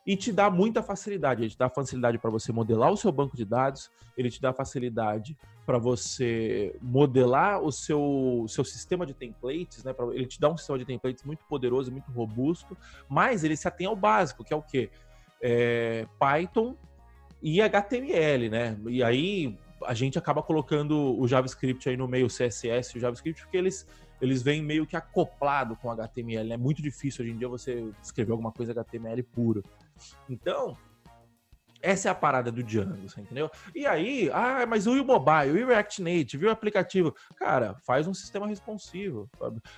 e te dá muita facilidade. Ele te dá facilidade para você modelar o seu banco de dados, ele te dá facilidade para você modelar o seu, seu sistema de templates, né? Ele te dá um sistema de templates muito poderoso, muito robusto, mas ele se atém ao básico, que é o quê? É Python e HTML, né? E aí a gente acaba colocando o JavaScript aí no meio, o CSS e o JavaScript, porque eles, eles vêm meio que acoplado com HTML. É muito difícil hoje em dia você escrever alguma coisa HTML puro. Então, essa é a parada do Django, você entendeu? E aí, ah, mas e o mobile, e o React Native, o aplicativo? Cara, faz um sistema responsivo.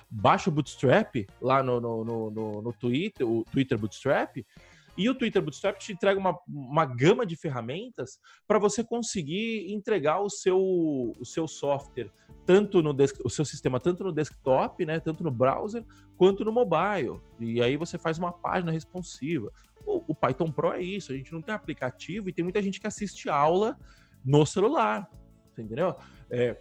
Baixa o Bootstrap lá no, no, no, no Twitter, o Twitter Bootstrap, e o Twitter Bootstrap te entrega uma, uma gama de ferramentas para você conseguir entregar o seu, o seu software, tanto no desk, o seu sistema, tanto no desktop, né, tanto no browser, quanto no mobile. E aí você faz uma página responsiva. O, o Python Pro é isso, a gente não tem aplicativo e tem muita gente que assiste aula no celular. Entendeu? É,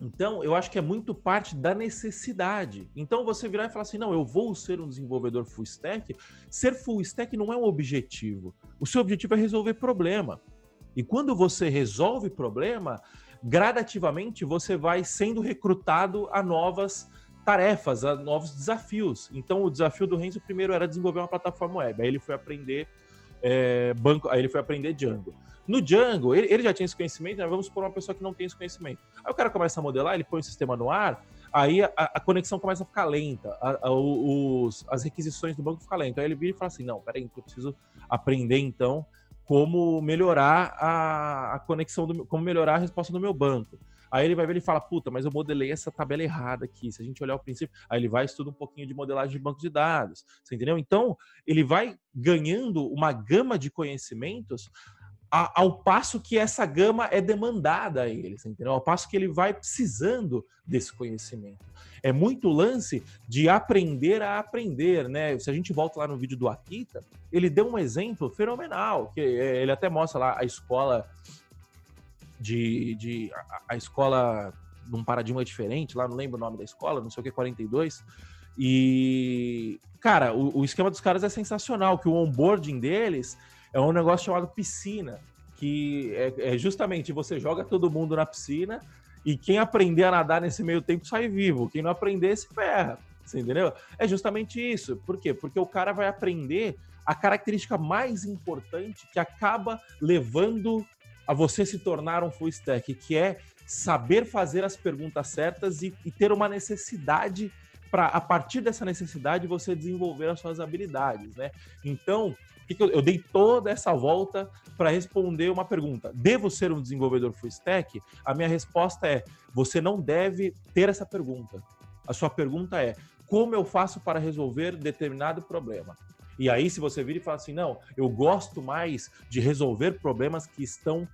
então, eu acho que é muito parte da necessidade. Então, você virar e falar assim: não, eu vou ser um desenvolvedor full stack. Ser full stack não é um objetivo. O seu objetivo é resolver problema. E quando você resolve problema, gradativamente você vai sendo recrutado a novas tarefas, a novos desafios. Então, o desafio do Renzo primeiro era desenvolver uma plataforma web. Aí ele foi aprender é, banco, aí ele foi aprender Django. No Django, ele, ele já tinha esse conhecimento, né? vamos por uma pessoa que não tem esse conhecimento. Aí o cara começa a modelar, ele põe o sistema no ar, aí a, a conexão começa a ficar lenta, a, a, os, as requisições do banco ficam lentas. Aí ele vira e fala assim: não, peraí, eu preciso aprender então como melhorar a, a conexão, do, como melhorar a resposta do meu banco. Aí ele vai ver e fala, puta, mas eu modelei essa tabela errada aqui. Se a gente olhar o princípio, aí ele vai estuda um pouquinho de modelagem de banco de dados. Você entendeu? Então, ele vai ganhando uma gama de conhecimentos ao passo que essa gama é demandada a ele, entendeu? Ao passo que ele vai precisando desse conhecimento. É muito lance de aprender a aprender, né? Se a gente volta lá no vídeo do Akita, ele deu um exemplo fenomenal, que é, ele até mostra lá a escola de, de a, a escola num paradigma diferente, lá não lembro o nome da escola, não sei o que, 42. E, cara, o, o esquema dos caras é sensacional, que o onboarding deles é um negócio chamado piscina, que é, é, justamente você joga todo mundo na piscina e quem aprender a nadar nesse meio tempo sai vivo, quem não aprender se ferra. Você entendeu? É justamente isso. Por quê? Porque o cara vai aprender a característica mais importante que acaba levando a você se tornar um full stack, que é saber fazer as perguntas certas e, e ter uma necessidade para a partir dessa necessidade você desenvolver as suas habilidades, né? Então, eu, eu dei toda essa volta para responder uma pergunta. Devo ser um desenvolvedor full stack? A minha resposta é: você não deve ter essa pergunta. A sua pergunta é: como eu faço para resolver determinado problema? E aí, se você vir e falar assim, não, eu gosto mais de resolver problemas que estão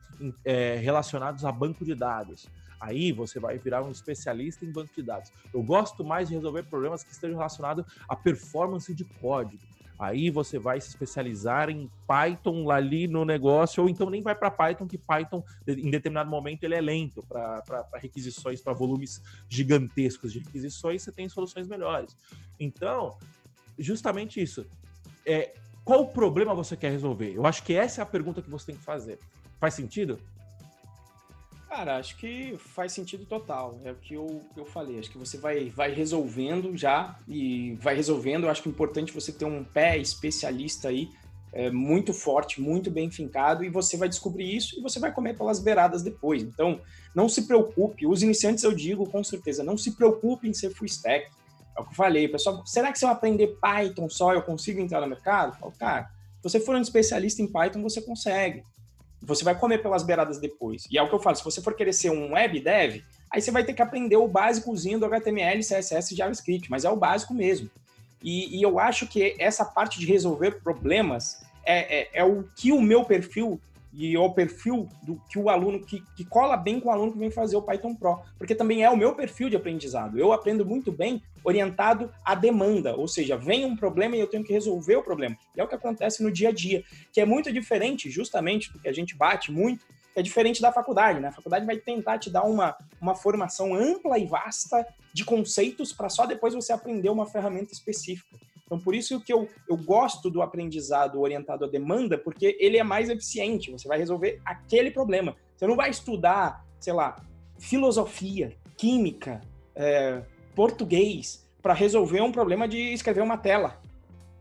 é, relacionados a banco de dados. Aí você vai virar um especialista em banco de dados. Eu gosto mais de resolver problemas que estejam relacionados à performance de código. Aí você vai se especializar em Python ali no negócio, ou então nem vai para Python, que Python, em determinado momento, ele é lento para requisições, para volumes gigantescos de requisições, você tem soluções melhores. Então, justamente isso. É, qual problema você quer resolver? Eu acho que essa é a pergunta que você tem que fazer. Faz sentido? Cara, acho que faz sentido total. É o que eu, eu falei. Acho que você vai, vai resolvendo já e vai resolvendo. Eu acho que é importante você ter um pé especialista aí, é, muito forte, muito bem fincado, e você vai descobrir isso e você vai comer pelas beiradas depois. Então, não se preocupe. Os iniciantes, eu digo com certeza, não se preocupe em ser full stack. É o que eu falei, pessoal. Será que se eu aprender Python só eu consigo entrar no mercado? Eu falo, cara, se você for um especialista em Python, você consegue. Você vai comer pelas beiradas depois. E é o que eu falo, se você for querer ser um web dev, aí você vai ter que aprender o básicozinho do HTML, CSS e JavaScript, mas é o básico mesmo. E, e eu acho que essa parte de resolver problemas é, é, é o que o meu perfil e o perfil do que o aluno que, que cola bem com o aluno que vem fazer o Python Pro, porque também é o meu perfil de aprendizado. Eu aprendo muito bem orientado à demanda, ou seja, vem um problema e eu tenho que resolver o problema. E é o que acontece no dia a dia, que é muito diferente, justamente, do que a gente bate muito, é diferente da faculdade, né? A faculdade vai tentar te dar uma, uma formação ampla e vasta de conceitos para só depois você aprender uma ferramenta específica. Então, por isso que eu, eu gosto do aprendizado orientado à demanda, porque ele é mais eficiente, você vai resolver aquele problema. Você não vai estudar, sei lá, filosofia, química, é, português, para resolver um problema de escrever uma tela.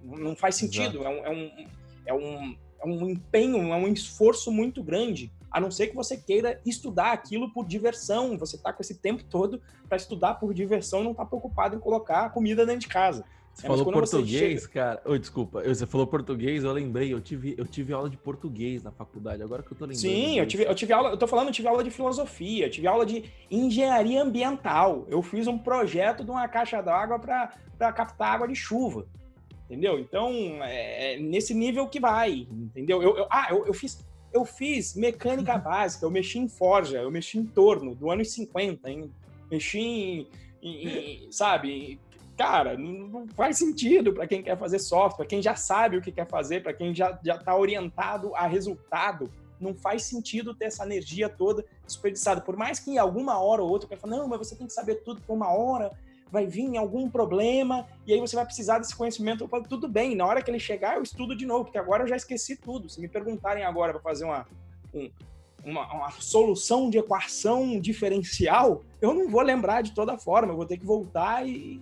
Não faz sentido, é um, é um, é, um, é um empenho, é um esforço muito grande A não ser que você queira estudar aquilo por diversão. Você está com esse tempo todo para estudar por diversão, não está preocupado em colocar comida dentro de casa. Você é, falou português, chega... cara. Oi, desculpa. Você falou português, eu lembrei. Eu tive, eu tive aula de português na faculdade, agora que eu tô lembrando. Sim, eu tive, eu tive aula, eu tô falando, eu tive aula de filosofia, tive aula de engenharia ambiental. Eu fiz um projeto de uma caixa d'água para captar água de chuva. Entendeu? Então, é, é nesse nível que vai, entendeu? Eu, eu ah, eu, eu, fiz, eu fiz mecânica básica, eu mexi em forja, eu mexi em torno, do ano 50, hein? mexi em, em, em sabe, cara, não faz sentido para quem quer fazer software, quem já sabe o que quer fazer, para quem já está orientado a resultado. Não faz sentido ter essa energia toda desperdiçada. Por mais que em alguma hora ou outra, eu fale, não, mas você tem que saber tudo por uma hora, vai vir algum problema, e aí você vai precisar desse conhecimento. Falo, tudo bem, na hora que ele chegar, eu estudo de novo, porque agora eu já esqueci tudo. Se me perguntarem agora para fazer uma, um, uma, uma, solução de equação diferencial, eu não vou lembrar de toda forma, eu vou ter que voltar e,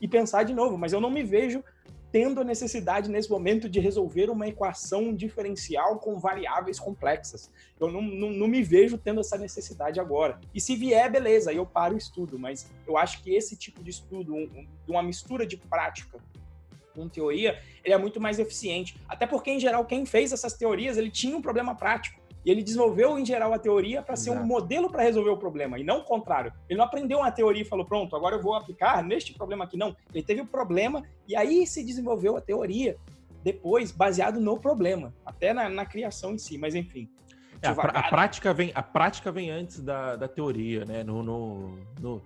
e pensar de novo, mas eu não me vejo tendo a necessidade nesse momento de resolver uma equação diferencial com variáveis complexas. Eu não, não, não, me vejo tendo essa necessidade agora. E se vier, beleza, eu paro o estudo, mas eu acho que esse tipo de estudo, um, um, uma mistura de prática com teoria, ele é muito mais eficiente. Até porque, em geral, quem fez essas teorias, ele tinha um problema prático. E ele desenvolveu, em geral, a teoria para ser um modelo para resolver o problema, e não o contrário. Ele não aprendeu uma teoria e falou, pronto, agora eu vou aplicar neste problema aqui. Não. Ele teve o problema e aí se desenvolveu a teoria depois, baseado no problema, até na, na criação em si, mas enfim. É, a, a, prática vem, a prática vem antes da, da teoria, né? No, no, no,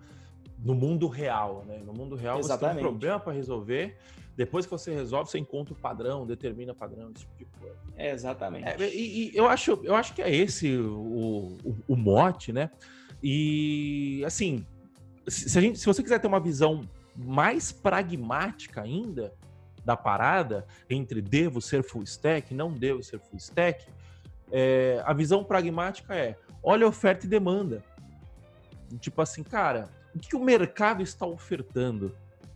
no mundo real, né? No mundo real Exatamente. você tem um problema para resolver depois que você resolve, você encontra o padrão, determina padrão, esse tipo de coisa. É, exatamente. É, e, e, eu, acho, eu acho que é esse o, o, o mote, né? E assim, se, a gente, se você quiser ter uma visão mais pragmática ainda da parada, entre devo ser full stack, não devo ser full stack, é, a visão pragmática é: olha oferta e demanda. Tipo assim, cara, o que o mercado está ofertando?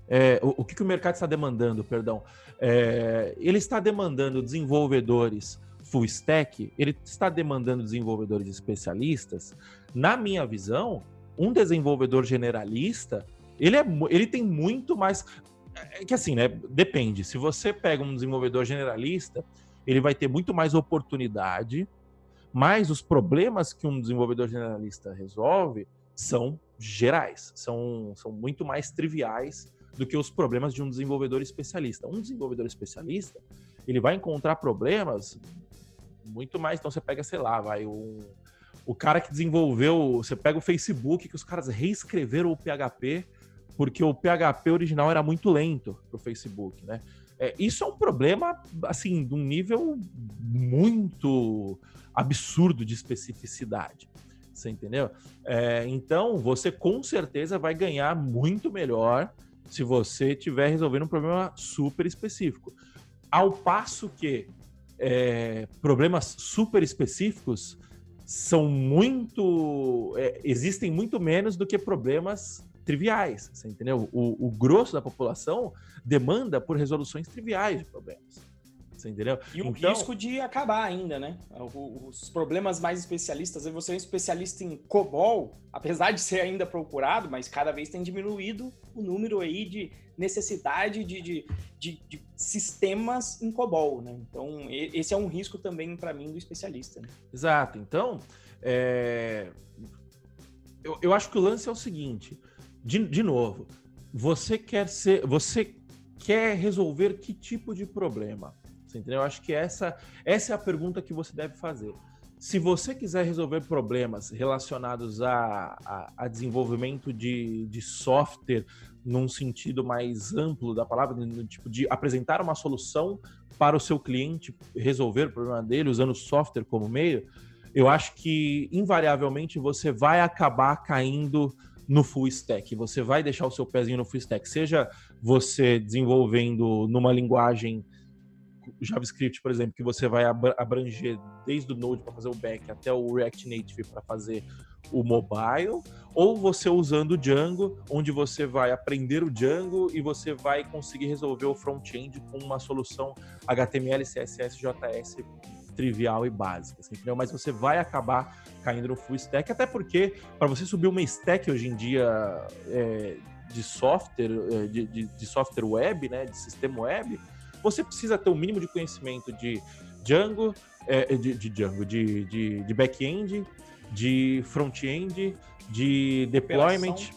É, o, o que, que, o mercado está demandando, perdão? É, ele está demandando desenvolvedores full stack, ele está demandando desenvolvedores especialistas. Na minha visão, um desenvolvedor generalista, ele, é, ele tem muito mais. É que assim, né? Depende. Se você pega um desenvolvedor generalista, ele vai ter muito mais oportunidade, mas os problemas que um desenvolvedor generalista resolve são gerais, são, são muito mais triviais do que os problemas de um desenvolvedor especialista. Um desenvolvedor especialista, ele vai encontrar problemas muito mais. Então você pega, sei lá, vai um, o cara que desenvolveu, você pega o Facebook, que os caras reescreveram o PHP porque o PHP original era muito lento para o Facebook, né? É, isso é um problema, assim, de um nível muito absurdo de especificidade. Você entendeu? É, então, você com certeza vai ganhar muito melhor se você estiver resolvendo um problema super específico. Ao passo que é, problemas super específicos são muito. É, existem muito menos do que problemas triviais, você entendeu? O, o grosso da população demanda por resoluções triviais de problemas. Você entendeu? E o então... risco de acabar ainda, né? Os problemas mais especialistas, você é um especialista em COBOL, apesar de ser ainda procurado, mas cada vez tem diminuído o número aí de necessidade de, de, de, de sistemas em COBOL, né? Então, esse é um risco também para mim do especialista. Né? Exato. Então, é... eu, eu acho que o lance é o seguinte, de, de novo, você quer ser, você quer resolver que tipo de problema? Você entendeu? Eu acho que essa, essa é a pergunta que você deve fazer. Se você quiser resolver problemas relacionados a, a, a desenvolvimento de, de software num sentido mais amplo da palavra, no tipo de apresentar uma solução para o seu cliente resolver o problema dele usando software como meio, eu acho que invariavelmente você vai acabar caindo no full stack. Você vai deixar o seu pezinho no full stack, seja você desenvolvendo numa linguagem JavaScript, por exemplo, que você vai abranger desde o Node para fazer o back até o React Native para fazer o mobile, ou você usando o Django, onde você vai aprender o Django e você vai conseguir resolver o front-end com uma solução HTML, CSS, JS trivial e básica, assim, entendeu? Mas você vai acabar caindo no full stack, até porque para você subir uma stack hoje em dia é, de software, é, de, de, de, software web, né, de sistema web, você precisa ter o um mínimo de conhecimento de Django, é, de, de, Django, de, de, de back-end, de front-end, de deployment, operação.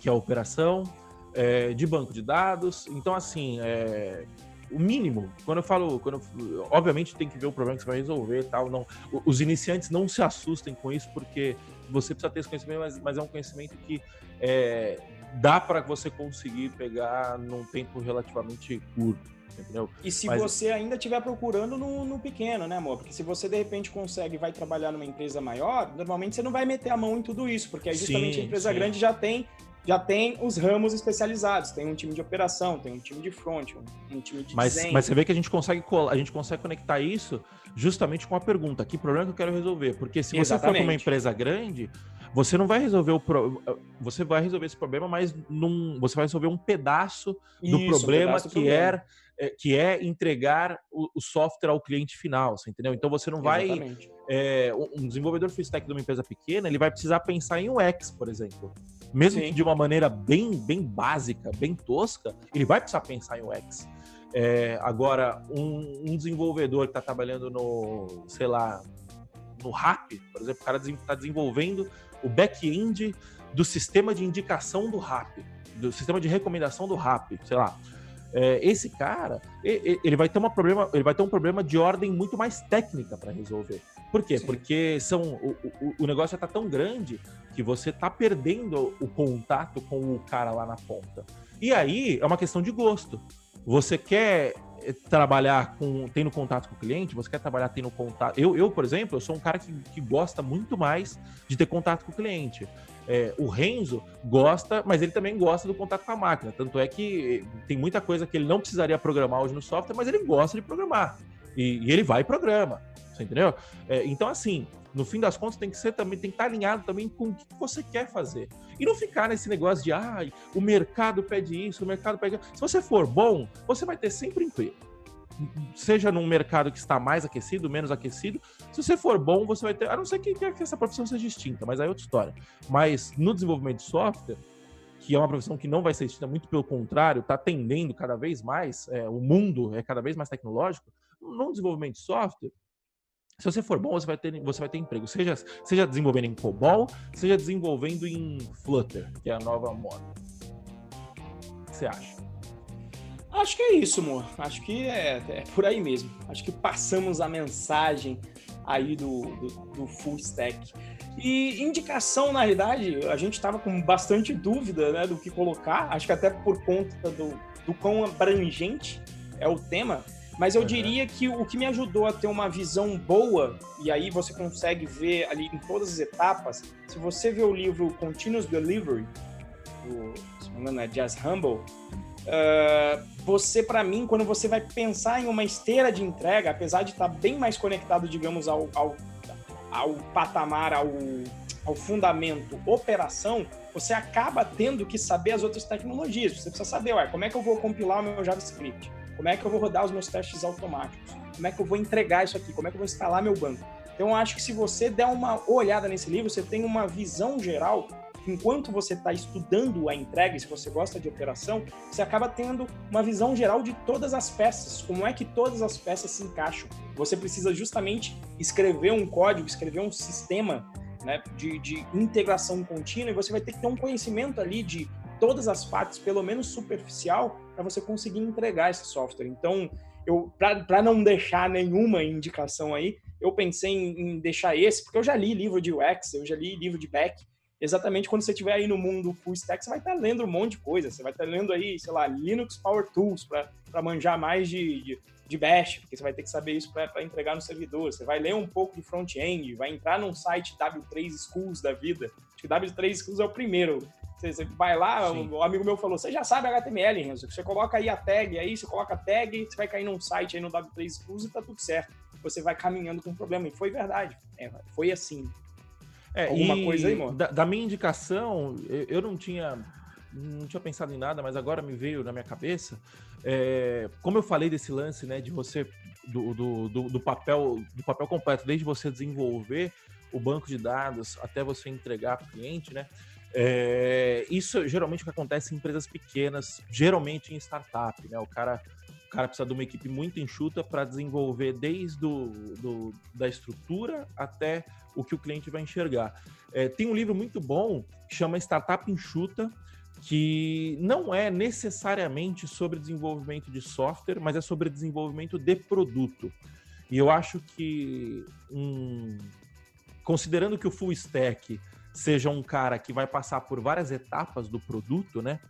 que é a operação, é, de banco de dados. Então, assim, é, o mínimo. Quando eu falo, quando eu, obviamente tem que ver o problema que você vai resolver, tal. Não, os iniciantes não se assustem com isso porque você precisa ter esse conhecimento, mas, mas é um conhecimento que é, dá para você conseguir pegar num tempo relativamente curto. Entendeu? E se Mas... você ainda estiver procurando no, no, pequeno, né, amor? Porque se você de repente consegue vai trabalhar numa empresa maior, normalmente você não vai meter a mão em tudo isso, porque aí justamente sim, a empresa sim. grande já tem já tem os ramos especializados. Tem um time de operação, tem um time de front, um, time de mas, desenho. Mas você vê que a gente consegue a gente consegue conectar isso justamente com a pergunta: que problema que eu quero resolver? Porque se você Exatamente. for uma empresa grande, você não vai resolver o pro... você vai resolver esse problema, mas num... você vai resolver um pedaço do isso, problema um pedaço que problema. é que é entregar o, o, software ao cliente final, você entendeu? Então você não vai. É, um desenvolvedor full stack de uma empresa pequena, ele vai precisar pensar em UX, por exemplo. Mesmo Sim. que de uma maneira bem, bem básica, bem tosca, ele vai precisar pensar em UX. É, agora, um, um desenvolvedor que está trabalhando no, sei lá, no RAP, por exemplo, o cara está desenvolvendo o back-end do sistema de indicação do RAP, do sistema de recomendação do RAP, sei lá. É, esse cara ele vai ter um problema ele vai ter um problema de ordem muito mais técnica para resolver. Por quê? Sim. porque são o, o, o negócio está tão grande que você está perdendo o contato com o cara lá na ponta. E aí é uma questão de gosto. Você quer trabalhar com tendo contato com o cliente, você quer trabalhar tendo contato. Eu, eu por exemplo, eu sou um cara que, que gosta muito mais de ter contato com o cliente. É, o Renzo gosta, mas ele também gosta do contato com a máquina. Tanto é que tem muita coisa que ele não precisaria programar hoje no software, mas ele gosta de programar. E, e ele vai e programa. Você entendeu? É, então, assim, no fim das contas, tem que ser também, tem que estar alinhado também com o que você quer fazer. E não ficar nesse negócio de ah, o mercado pede isso, o mercado pede. Se você for bom, você vai ter sempre emprego seja num mercado que está mais aquecido, menos aquecido, se você for bom, você vai ter. A não ser que, que essa profissão seja distinta, mas aí é outra história. Mas no desenvolvimento de software, que é uma profissão que não vai ser extinta, muito pelo contrário, está tendendo cada vez mais, é, o mundo é cada vez mais tecnológico, no desenvolvimento de software, se você for bom, você vai ter, você vai ter emprego. Seja, seja desenvolvendo em COBOL, seja desenvolvendo em Flutter, que é a nova moda. O que você acha? Acho que é isso, amor. Acho que é, é por aí mesmo. Acho que passamos a mensagem aí do, do, do full stack. E indicação, na realidade, a gente estava com bastante dúvida né, do que colocar, acho que até por conta do, do quão abrangente é o tema, mas eu uhum. diria que o que me ajudou a ter uma visão boa, e aí você consegue ver ali em todas as etapas, se você vê o livro Continuous Delivery, do, se não me engano, é Jazz Humble, Uh, você, para mim, quando você vai pensar em uma esteira de entrega, apesar de estar tá bem mais conectado, digamos, ao, ao, ao patamar, ao, ao fundamento operação, você acaba tendo que saber as outras tecnologias. Você precisa saber, ué, como é que eu vou compilar o meu JavaScript? Como é que eu vou rodar os meus testes automáticos? Como é que eu vou entregar isso aqui? Como é que eu vou instalar meu banco? Então, eu acho que se você der uma olhada nesse livro, você tem uma visão geral enquanto você está estudando a entrega, se você gosta de operação, você acaba tendo uma visão geral de todas as peças, como é que todas as peças se encaixam. Você precisa justamente escrever um código, escrever um sistema né, de, de integração contínua, e você vai ter que ter um conhecimento ali de todas as partes, pelo menos superficial, para você conseguir entregar esse software. Então, eu para não deixar nenhuma indicação aí, eu pensei em, em, deixar esse, porque eu já li livro de UX, eu já li livro de back, exatamente quando você estiver aí no mundo full stack, você vai estar lendo um monte de coisa. Você vai estar lendo aí, sei lá, Linux Power Tools para manjar mais de, de, de, Bash, porque você vai ter que saber isso para entregar no servidor. Você vai ler um pouco de front-end, vai entrar num site W3 Schools da vida. Acho que W3 Schools é o primeiro. Você, você vai lá, um amigo meu falou, você já sabe HTML, Renzo. Você coloca aí a tag, aí você coloca a tag, você vai cair num site aí no W3 Schools e tá tudo certo. Você vai caminhando com o problema. E foi verdade. É, foi assim. É, Alguma coisa aí, mano? Da, da, minha indicação, eu, eu, não tinha. não tinha pensado em nada, mas agora me veio na minha cabeça. É, como eu falei desse lance, né, de você do, do, do, do, papel do papel completo, desde você desenvolver o banco de dados até você entregar para o cliente, né? É, isso geralmente o que acontece em empresas pequenas, geralmente em startup, né? O cara, o cara precisa de uma equipe muito enxuta para desenvolver desde do, do, da estrutura até o que o cliente vai enxergar. É, tem um livro muito bom que chama Startup Enxuta, que não é necessariamente sobre desenvolvimento de software, mas é sobre desenvolvimento de produto. E eu acho que, um, considerando que o full stack seja um cara que vai passar por várias etapas do produto, né?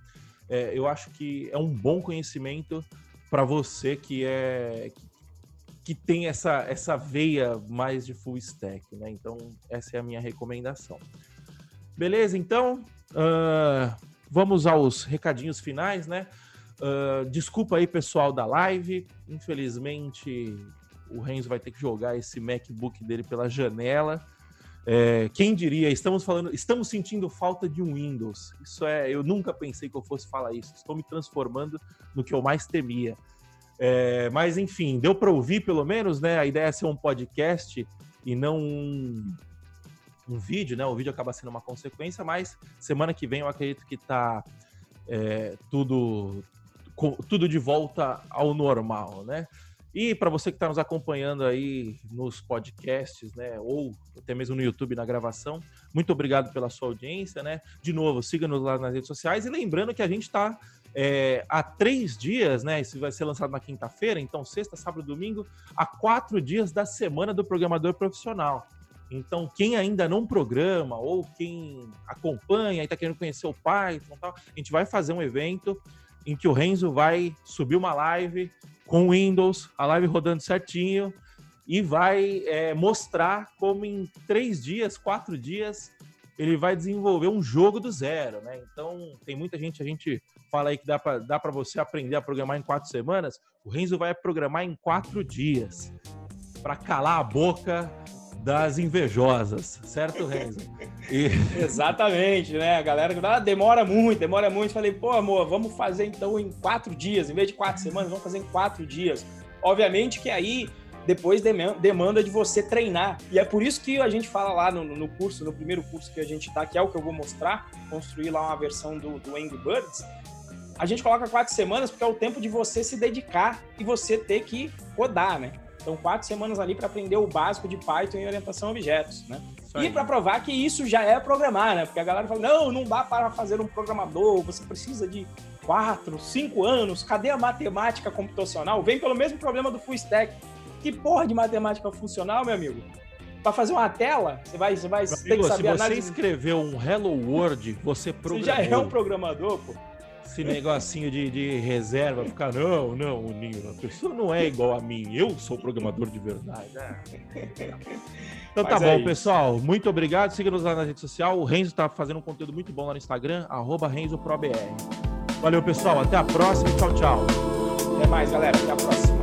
É, eu acho que é um bom conhecimento para você que é que tem essa, essa veia mais de full stack, né? Então essa é a minha recomendação. Beleza, então uh, vamos aos recadinhos finais, né? Uh, desculpa aí, pessoal da live. Infelizmente, o Renzo vai ter que jogar esse MacBook dele pela janela. É, quem diria, estamos falando, estamos sentindo falta de um Windows. Isso é, eu nunca pensei que eu fosse falar isso. Estou me transformando no que eu mais temia. É, mas enfim, deu para ouvir pelo menos, né? A ideia é ser um podcast e não um, um vídeo, né? O vídeo acaba sendo uma consequência, mas semana que vem eu acredito que tá é, tudo tudo de volta ao normal, né? E para você que está nos acompanhando aí nos podcasts, né, ou até mesmo no YouTube na gravação, muito obrigado pela sua audiência, né? De novo, siga-nos lá nas redes sociais e lembrando que a gente está é, há três dias, né? Isso vai ser lançado na quinta-feira, então sexta, sábado, domingo, há quatro dias da semana do programador profissional. Então, quem ainda não programa ou quem acompanha e está querendo conhecer o Python, tal, a gente vai fazer um evento em que o Renzo vai subir uma live com Windows, a live rodando certinho e vai é, mostrar como em três dias, quatro dias, ele vai desenvolver um jogo do zero, né? Então, tem muita gente, a gente fala aí que dá para dá você aprender a programar em quatro semanas. O Renzo vai programar em quatro dias para calar a boca das invejosas, certo, Renzo? E... Exatamente, né? A galera ah, demora muito, demora muito. Falei, pô, amor, vamos fazer então em quatro dias, em vez de quatro semanas, vamos fazer em quatro dias. Obviamente que aí depois demanda de você treinar. E é por isso que a gente fala lá no, no curso, no primeiro curso que a gente tá, que é o que eu vou mostrar, construir lá uma versão do, do Angry Birds. A gente coloca quatro semanas porque é o tempo de você se dedicar e você ter que rodar, né? Então, quatro semanas ali para aprender o básico de Python e orientação a objetos, né? E para provar que isso já é programar, né? Porque a galera fala, não, não dá para fazer um programador, você precisa de quatro, cinco anos, cadê a matemática computacional? Vem pelo mesmo problema do full stack. Que porra de matemática funcional, meu amigo? Para fazer uma tela, você vai, você vai ter que saber Se você análise... escreveu um Hello World, você programou. Você já é um programador, pô esse negocinho de, de reserva, ficar, não, não, Nino, a pessoa não é igual a mim, eu sou programador de verdade. É. Então tá Mas bom, é pessoal. Muito obrigado. Siga-nos lá na rede social. O Renzo tá fazendo um conteúdo muito bom lá no Instagram, RenzoProBR. Valeu, pessoal. Até a próxima. Tchau, tchau. Até mais, galera. Até a próxima.